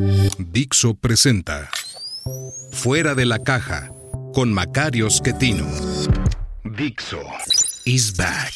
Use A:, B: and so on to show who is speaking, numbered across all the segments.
A: Dixo presenta Fuera de la caja con Macario Schettino. Dixo is back.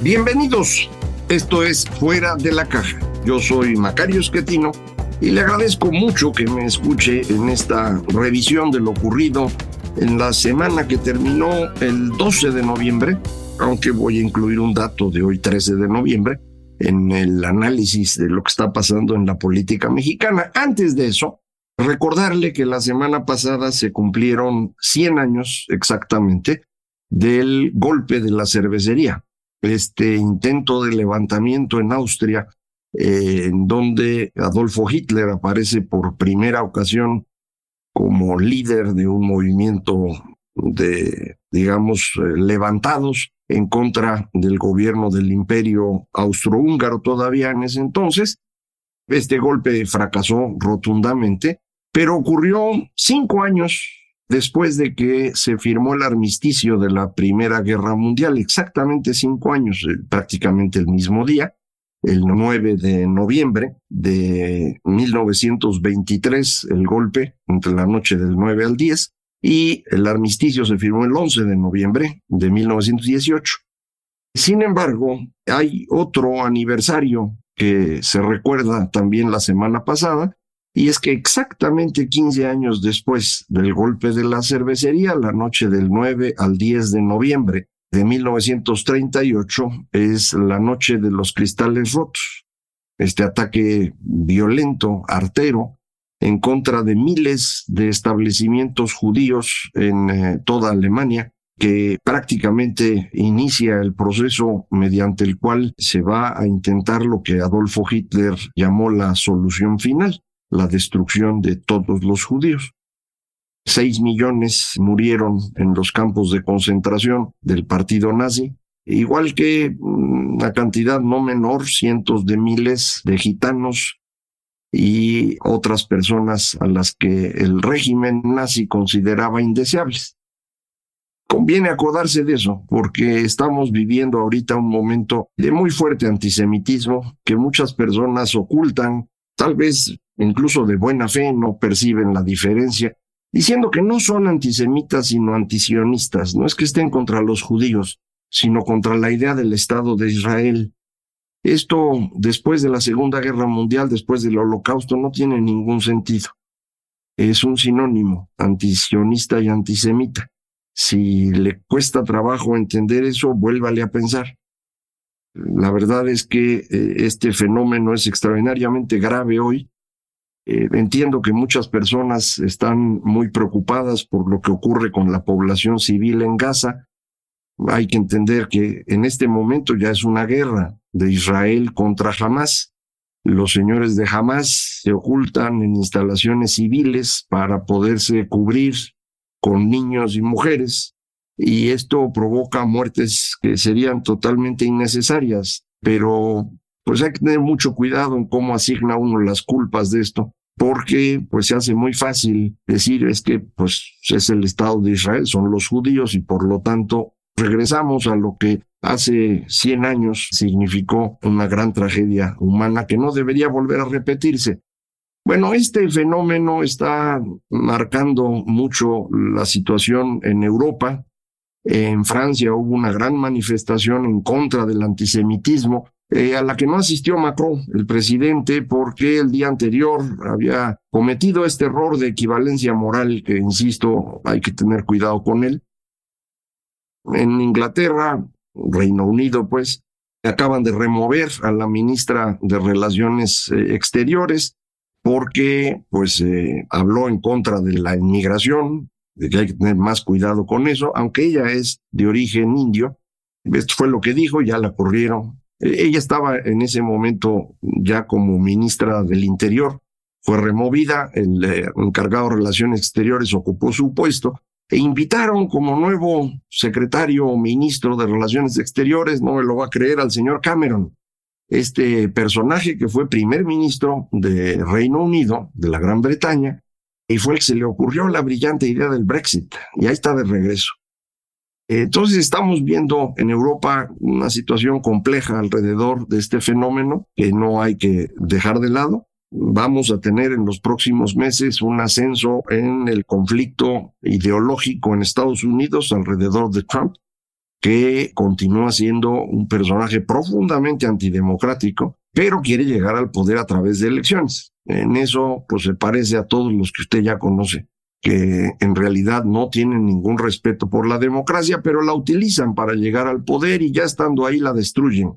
B: Bienvenidos. Esto es Fuera de la caja. Yo soy Macario Schettino y le agradezco mucho que me escuche en esta revisión de lo ocurrido en la semana que terminó el 12 de noviembre, aunque voy a incluir un dato de hoy 13 de noviembre en el análisis de lo que está pasando en la política mexicana. Antes de eso, recordarle que la semana pasada se cumplieron 100 años exactamente del golpe de la cervecería, este intento de levantamiento en Austria eh, en donde Adolfo Hitler aparece por primera ocasión como líder de un movimiento de, digamos, eh, levantados en contra del gobierno del imperio austrohúngaro todavía en ese entonces. Este golpe fracasó rotundamente, pero ocurrió cinco años después de que se firmó el armisticio de la Primera Guerra Mundial, exactamente cinco años, eh, prácticamente el mismo día el 9 de noviembre de 1923, el golpe entre la noche del 9 al 10, y el armisticio se firmó el 11 de noviembre de 1918. Sin embargo, hay otro aniversario que se recuerda también la semana pasada, y es que exactamente 15 años después del golpe de la cervecería, la noche del 9 al 10 de noviembre de 1938 es la noche de los cristales rotos, este ataque violento, artero, en contra de miles de establecimientos judíos en eh, toda Alemania, que prácticamente inicia el proceso mediante el cual se va a intentar lo que Adolfo Hitler llamó la solución final, la destrucción de todos los judíos. Seis millones murieron en los campos de concentración del partido nazi, igual que una cantidad no menor, cientos de miles de gitanos y otras personas a las que el régimen nazi consideraba indeseables. Conviene acordarse de eso, porque estamos viviendo ahorita un momento de muy fuerte antisemitismo que muchas personas ocultan, tal vez incluso de buena fe no perciben la diferencia, diciendo que no son antisemitas sino antisionistas, no es que estén contra los judíos, sino contra la idea del Estado de Israel. Esto, después de la Segunda Guerra Mundial, después del Holocausto, no tiene ningún sentido. Es un sinónimo, antisionista y antisemita. Si le cuesta trabajo entender eso, vuélvale a pensar. La verdad es que eh, este fenómeno es extraordinariamente grave hoy eh, entiendo que muchas personas están muy preocupadas por lo que ocurre con la población civil en Gaza. Hay que entender que en este momento ya es una guerra de Israel contra Hamas. Los señores de Hamas se ocultan en instalaciones civiles para poderse cubrir con niños y mujeres y esto provoca muertes que serían totalmente innecesarias, pero pues hay que tener mucho cuidado en cómo asigna uno las culpas de esto, porque pues se hace muy fácil decir es que pues es el Estado de Israel, son los judíos y por lo tanto regresamos a lo que hace 100 años significó una gran tragedia humana que no debería volver a repetirse. Bueno, este fenómeno está marcando mucho la situación en Europa. En Francia hubo una gran manifestación en contra del antisemitismo eh, a la que no asistió Macron, el presidente, porque el día anterior había cometido este error de equivalencia moral que, insisto, hay que tener cuidado con él. En Inglaterra, Reino Unido, pues, acaban de remover a la ministra de Relaciones eh, Exteriores porque, pues, eh, habló en contra de la inmigración, de que hay que tener más cuidado con eso, aunque ella es de origen indio, Esto fue lo que dijo, ya la corrieron. E, ella estaba en ese momento ya como ministra del Interior, fue removida, el eh, encargado de Relaciones Exteriores ocupó su puesto e invitaron como nuevo secretario o ministro de Relaciones Exteriores, no me lo va a creer, al señor Cameron, este personaje que fue primer ministro de Reino Unido, de la Gran Bretaña, y fue el que se le ocurrió la brillante idea del Brexit, y ahí está de regreso. Entonces estamos viendo en Europa una situación compleja alrededor de este fenómeno que no hay que dejar de lado. Vamos a tener en los próximos meses un ascenso en el conflicto ideológico en Estados Unidos alrededor de Trump, que continúa siendo un personaje profundamente antidemocrático, pero quiere llegar al poder a través de elecciones. En eso, pues se parece a todos los que usted ya conoce que en realidad no tienen ningún respeto por la democracia, pero la utilizan para llegar al poder y ya estando ahí la destruyen.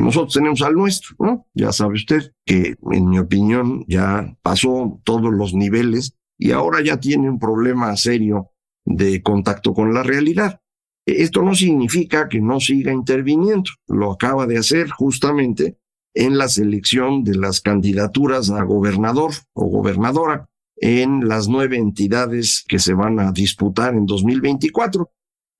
B: Nosotros tenemos al nuestro, ¿no? Ya sabe usted que, en mi opinión, ya pasó todos los niveles y ahora ya tiene un problema serio de contacto con la realidad. Esto no significa que no siga interviniendo, lo acaba de hacer justamente en la selección de las candidaturas a gobernador o gobernadora en las nueve entidades que se van a disputar en 2024.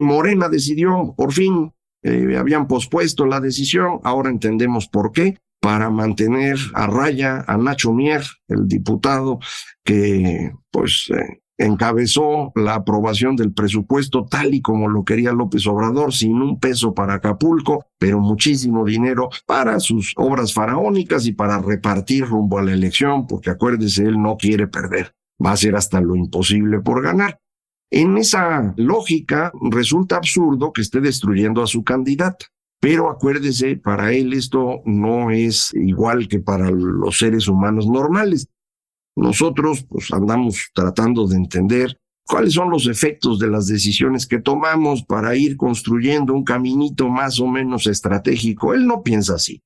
B: Morena decidió, por fin, eh, habían pospuesto la decisión, ahora entendemos por qué, para mantener a raya a Nacho Mier, el diputado que pues eh, encabezó la aprobación del presupuesto tal y como lo quería López Obrador, sin un peso para Acapulco, pero muchísimo dinero para sus obras faraónicas y para repartir rumbo a la elección, porque acuérdese, él no quiere perder, va a ser hasta lo imposible por ganar. En esa lógica resulta absurdo que esté destruyendo a su candidata. Pero acuérdese, para él esto no es igual que para los seres humanos normales. Nosotros pues andamos tratando de entender cuáles son los efectos de las decisiones que tomamos para ir construyendo un caminito más o menos estratégico. Él no piensa así.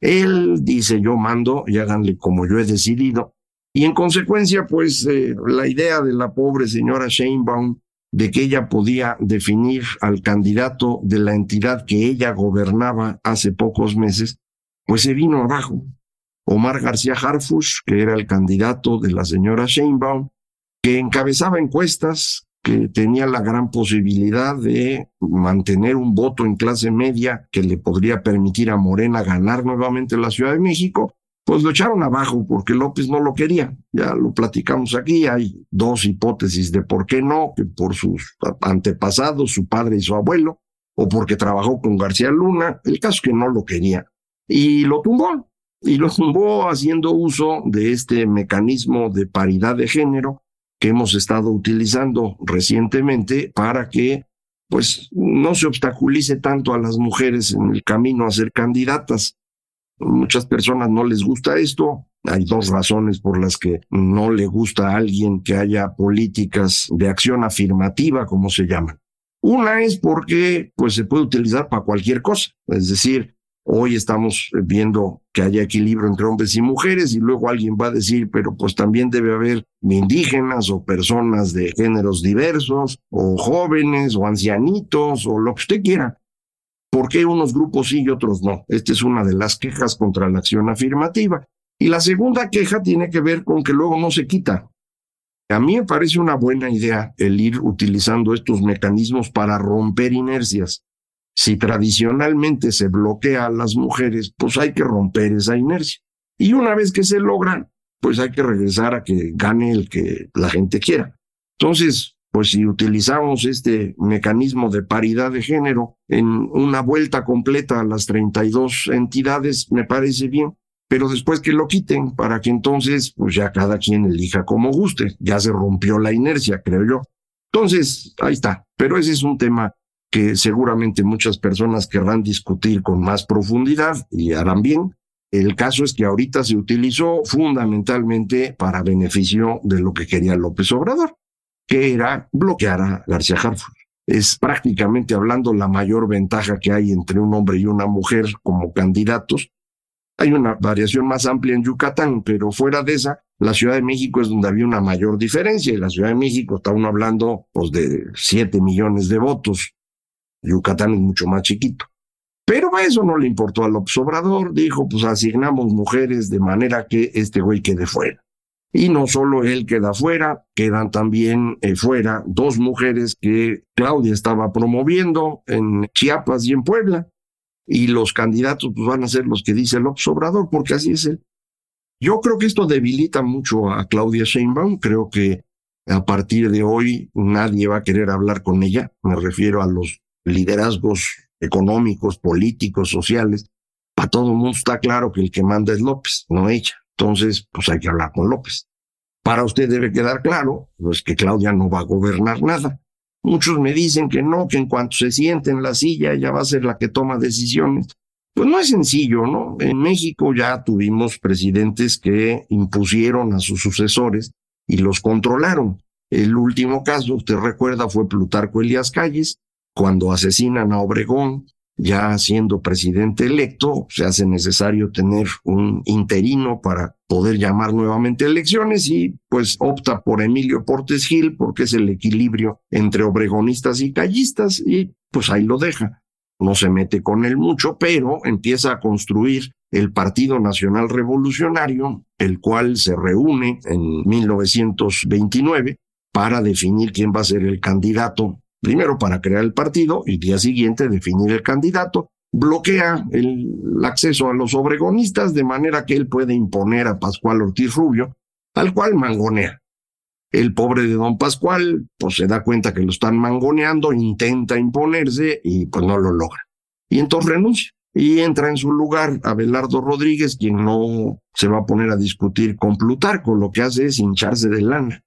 B: Él dice yo mando y háganle como yo he decidido. Y en consecuencia, pues eh, la idea de la pobre señora Sheinbaum de que ella podía definir al candidato de la entidad que ella gobernaba hace pocos meses, pues se vino abajo. Omar García Harfush, que era el candidato de la señora Sheinbaum, que encabezaba encuestas, que tenía la gran posibilidad de mantener un voto en clase media que le podría permitir a Morena ganar nuevamente la Ciudad de México, pues lo echaron abajo porque López no lo quería. Ya lo platicamos aquí, hay dos hipótesis de por qué no, que por sus antepasados, su padre y su abuelo, o porque trabajó con García Luna, el caso es que no lo quería. Y lo tumbó, y lo tumbó haciendo uso de este mecanismo de paridad de género que hemos estado utilizando recientemente para que pues no se obstaculice tanto a las mujeres en el camino a ser candidatas. Muchas personas no les gusta esto. Hay dos razones por las que no le gusta a alguien que haya políticas de acción afirmativa, como se llaman. Una es porque pues se puede utilizar para cualquier cosa, es decir, Hoy estamos viendo que haya equilibrio entre hombres y mujeres y luego alguien va a decir, pero pues también debe haber indígenas o personas de géneros diversos o jóvenes o ancianitos o lo que usted quiera. ¿Por qué unos grupos sí y otros no? Esta es una de las quejas contra la acción afirmativa. Y la segunda queja tiene que ver con que luego no se quita. A mí me parece una buena idea el ir utilizando estos mecanismos para romper inercias. Si tradicionalmente se bloquea a las mujeres, pues hay que romper esa inercia. Y una vez que se logra, pues hay que regresar a que gane el que la gente quiera. Entonces, pues si utilizamos este mecanismo de paridad de género en una vuelta completa a las 32 entidades, me parece bien, pero después que lo quiten para que entonces, pues ya cada quien elija como guste, ya se rompió la inercia, creo yo. Entonces, ahí está, pero ese es un tema que seguramente muchas personas querrán discutir con más profundidad y harán bien. El caso es que ahorita se utilizó fundamentalmente para beneficio de lo que quería López Obrador, que era bloquear a García Harfuch. Es prácticamente hablando la mayor ventaja que hay entre un hombre y una mujer como candidatos. Hay una variación más amplia en Yucatán, pero fuera de esa, la Ciudad de México es donde había una mayor diferencia. Y la Ciudad de México está uno hablando pues, de siete millones de votos Yucatán es mucho más chiquito. Pero a eso no le importó al observador, dijo, pues asignamos mujeres de manera que este güey quede fuera. Y no solo él queda fuera, quedan también eh, fuera dos mujeres que Claudia estaba promoviendo en Chiapas y en Puebla. Y los candidatos pues, van a ser los que dice el observador, porque así es él. Yo creo que esto debilita mucho a Claudia Sheinbaum. Creo que a partir de hoy nadie va a querer hablar con ella. Me refiero a los liderazgos económicos, políticos, sociales, para todo el mundo está claro que el que manda es López, no ella. Entonces, pues hay que hablar con López. Para usted debe quedar claro, pues que Claudia no va a gobernar nada. Muchos me dicen que no, que en cuanto se siente en la silla, ella va a ser la que toma decisiones. Pues no es sencillo, ¿no? En México ya tuvimos presidentes que impusieron a sus sucesores y los controlaron. El último caso, usted recuerda, fue Plutarco Elías Calles, cuando asesinan a Obregón, ya siendo presidente electo, se hace necesario tener un interino para poder llamar nuevamente elecciones y pues opta por Emilio Portes Gil porque es el equilibrio entre obregonistas y callistas y pues ahí lo deja. No se mete con él mucho, pero empieza a construir el Partido Nacional Revolucionario, el cual se reúne en 1929 para definir quién va a ser el candidato primero para crear el partido y día siguiente definir el candidato, bloquea el, acceso a los obregonistas de manera que él puede imponer a Pascual Ortiz Rubio, al cual mangonea. El pobre de don Pascual, pues se da cuenta que lo están mangoneando, intenta imponerse y pues no lo logra. Y entonces renuncia y entra en su lugar Abelardo Rodríguez, quien no se va a poner a discutir con Plutarco, lo que hace es hincharse de lana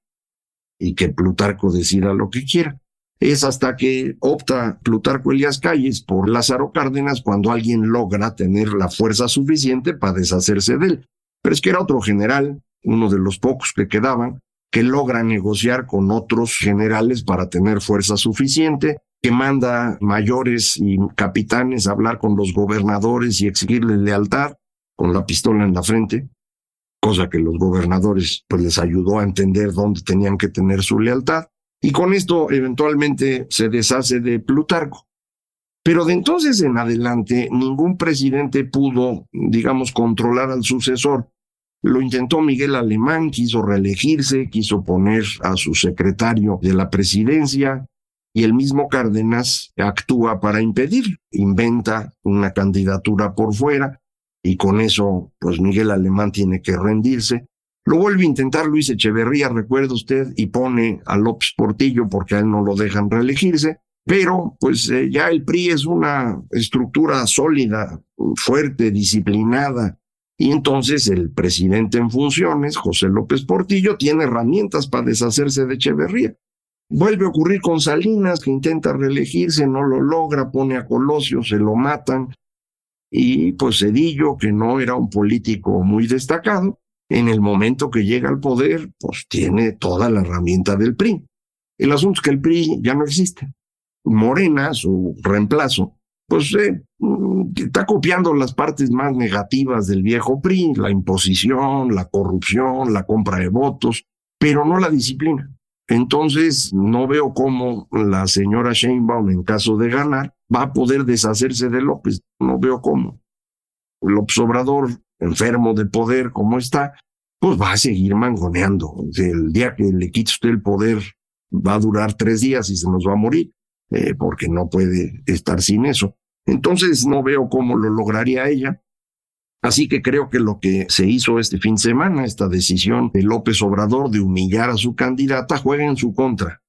B: y que Plutarco decida lo que quiera. Es hasta que opta Plutarco Elías Calles por Lázaro Cárdenas cuando alguien logra tener la fuerza suficiente para deshacerse de él. Pero es que era otro general, uno de los pocos que quedaban, que logra negociar con otros generales para tener fuerza suficiente, que manda mayores y capitanes a hablar con los gobernadores y exigirles lealtad con la pistola en la frente, cosa que los gobernadores pues les ayudó a entender dónde tenían que tener su lealtad y con esto eventualmente se deshace de Plutarco. Pero de entonces en adelante ningún presidente pudo, digamos, controlar al sucesor. Lo intentó Miguel Alemán, quiso reelegirse, quiso poner a su secretario de la presidencia y el mismo Cárdenas actúa para impedir, inventa una candidatura por fuera y con eso pues Miguel Alemán tiene que rendirse lo vuelve a intentar Luis Echeverría, recuerda usted, y pone a López Portillo porque a él no lo dejan reelegirse. Pero pues eh, ya el PRI es una estructura sólida, fuerte, disciplinada. Y entonces el presidente en funciones, José López Portillo, tiene herramientas para deshacerse de Echeverría. Vuelve a ocurrir con Salinas, que intenta reelegirse, no lo logra, pone a Colosio, se lo matan. Y pues Cedillo, que no era un político muy destacado, en el momento que llega al poder, pues tiene toda la herramienta del PRI. El asunto es que el PRI ya no existe. Morena, su reemplazo, pues eh, mm, está copiando las partes más negativas del viejo PRI, la imposición, la corrupción, la compra de votos, pero no la disciplina. Entonces, no veo cómo la señora Sheinbaum, en caso de ganar, va a poder deshacerse de López. No veo cómo. López Obrador enfermo de poder como está, pues va a seguir mangoneando. El día que le quite usted el poder va a durar tres días y se nos va a morir, eh, porque no puede estar sin eso. Entonces no veo cómo lo lograría ella. Así que creo que lo que se hizo este fin de semana, esta decisión de López Obrador de humillar a su candidata, juega en su contra.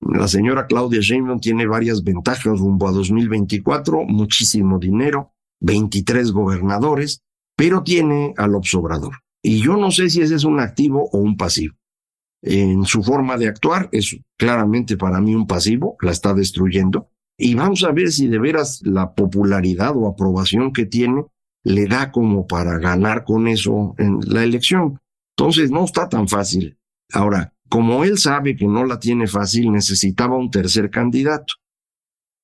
B: La señora Claudia Sheinbaum tiene varias ventajas rumbo a 2024, muchísimo dinero, 23 gobernadores, pero tiene al obsobrador. Y yo no sé si ese es un activo o un pasivo. En su forma de actuar es claramente para mí un pasivo, la está destruyendo. Y vamos a ver si de veras la popularidad o aprobación que tiene le da como para ganar con eso en la elección. Entonces no está tan fácil. Ahora, como él sabe que no la tiene fácil, necesitaba un tercer candidato.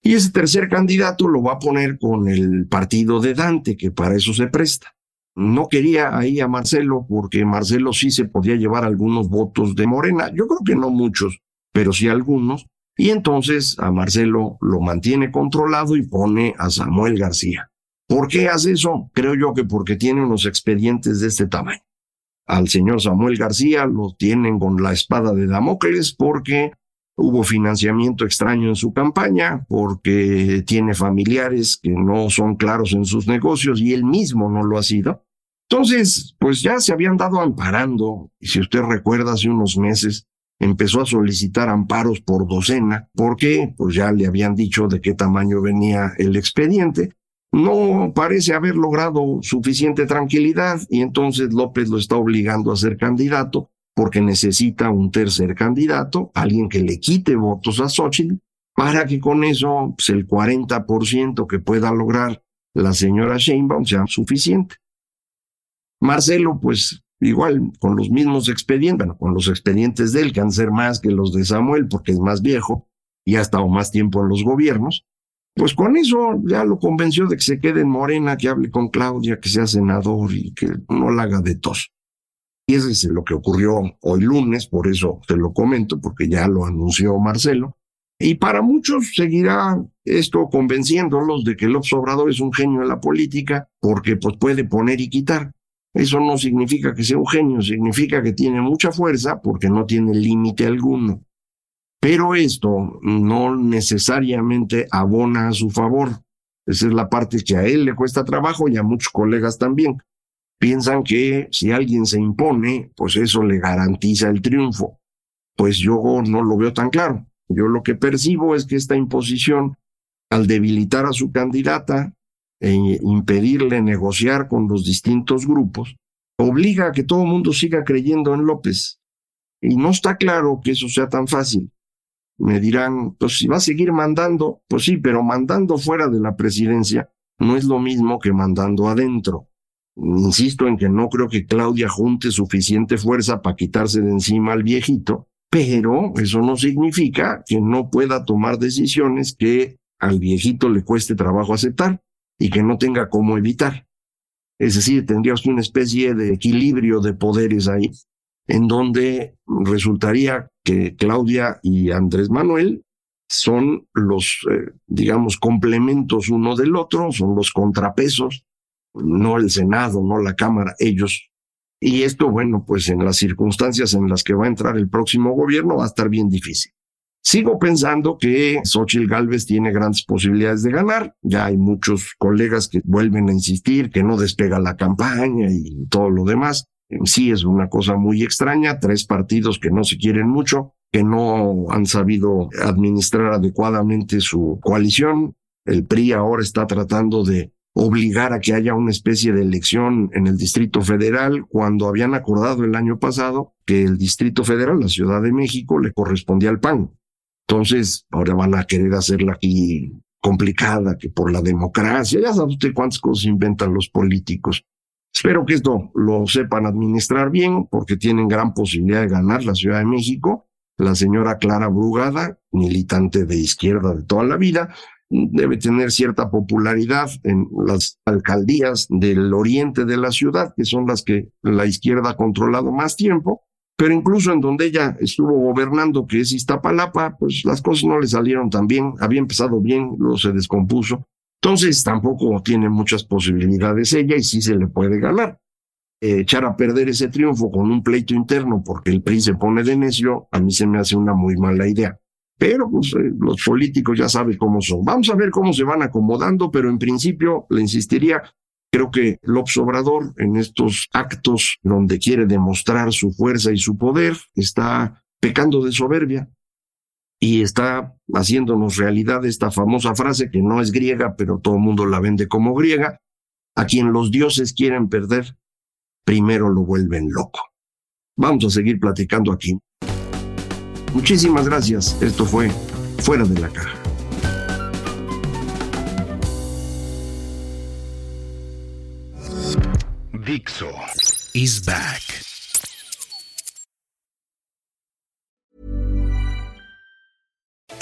B: Y ese tercer candidato lo va a poner con el partido de Dante, que para eso se presta no quería ahí a Marcelo porque Marcelo sí se podía llevar algunos votos de Morena. Yo creo que no muchos, pero sí algunos. y entonces a Marcelo lo mantiene controlado y pone a Samuel García. ¿Por qué hace eso? Creo yo que porque tiene unos expedientes de este tamaño. Al señor Samuel García lo tienen con la espada de Damocles porque hubo financiamiento extraño en su campaña, porque tiene familiares que no son claros en sus negocios y él mismo no lo ha sido. Entonces, pues ya se habían dado amparando, y si usted recuerda, hace unos meses empezó a solicitar amparos por docena, porque pues ya le habían dicho de qué tamaño venía el expediente. No parece haber logrado suficiente tranquilidad y entonces López lo está obligando a ser candidato porque necesita un tercer candidato, alguien que le quite votos a Xochitl, para que con eso pues, el 40% que pueda lograr la señora Sheinbaum sea suficiente. Marcelo, pues igual, con los mismos expedientes, bueno, con los expedientes de él, que han ser más que los de Samuel, porque es más viejo y ha estado más tiempo en los gobiernos, pues con eso ya lo convenció de que se quede en Morena, que hable con Claudia, que sea senador y que no la haga de tos. Y eso es lo que ocurrió hoy lunes, por eso te lo comento, porque ya lo anunció Marcelo. Y para muchos seguirá esto convenciéndolos de que López Obrador es un genio en la política, porque pues puede poner y quitar. Eso no significa que sea un genio, significa que tiene mucha fuerza porque no tiene límite alguno. Pero esto no necesariamente abona a su favor. Esa es la parte que a él le cuesta trabajo y a muchos colegas también. Piensan que si alguien se impone, pues eso le garantiza el triunfo. Pues yo no lo veo tan claro. Yo lo que percibo es que esta imposición, al debilitar a su candidata, e impedirle negociar con los distintos grupos, obliga a que todo el mundo siga creyendo en López. Y no está claro que eso sea tan fácil. Me dirán, pues si va a seguir mandando, pues sí, pero mandando fuera de la presidencia no es lo mismo que mandando adentro. Insisto en que no creo que Claudia junte suficiente fuerza para quitarse de encima al viejito, pero eso no significa que no pueda tomar decisiones que al viejito le cueste trabajo aceptar y que no tenga cómo evitar. Es decir, tendríamos una especie de equilibrio de poderes ahí, en donde resultaría que Claudia y Andrés Manuel son los, eh, digamos, complementos uno del otro, son los contrapesos, no el Senado, no la Cámara, ellos. Y esto, bueno, pues en las circunstancias en las que va a entrar el próximo gobierno va a estar bien difícil. Sigo pensando que Xochitl Galvez tiene grandes posibilidades de ganar. Ya hay muchos colegas que vuelven a insistir que no despega la campaña y todo lo demás. Sí es una cosa muy extraña. Tres partidos que no se quieren mucho, que no han sabido administrar adecuadamente su coalición. El PRI ahora está tratando de obligar a que haya una especie de elección en el Distrito Federal cuando habían acordado el año pasado que el Distrito Federal, la Ciudad de México, le correspondía al PAN. Entonces, ahora van a querer hacerla aquí complicada, que por la democracia, ya sabe usted cuántas cosas inventan los políticos. Espero que esto lo sepan administrar bien, porque tienen gran posibilidad de ganar la Ciudad de México. La señora Clara Brugada, militante de izquierda de toda la vida, debe tener cierta popularidad en las alcaldías del oriente de la ciudad, que son las que la izquierda ha controlado más tiempo, pero incluso en donde ella estuvo gobernando, que es Iztapalapa, pues las cosas no le salieron tan bien, había empezado bien, luego se descompuso. Entonces tampoco tiene muchas posibilidades ella y sí se le puede ganar. Eh, echar a perder ese triunfo con un pleito interno porque el PRI se pone de necio, a mí se me hace una muy mala idea. Pero pues, eh, los políticos ya saben cómo son. Vamos a ver cómo se van acomodando, pero en principio le insistiría, Creo que López Obrador, en estos actos donde quiere demostrar su fuerza y su poder, está pecando de soberbia y está haciéndonos realidad esta famosa frase que no es griega, pero todo el mundo la vende como griega. A quien los dioses quieren perder, primero lo vuelven loco. Vamos a seguir platicando aquí. Muchísimas gracias. Esto fue Fuera de la Caja.
A: Dixo is back.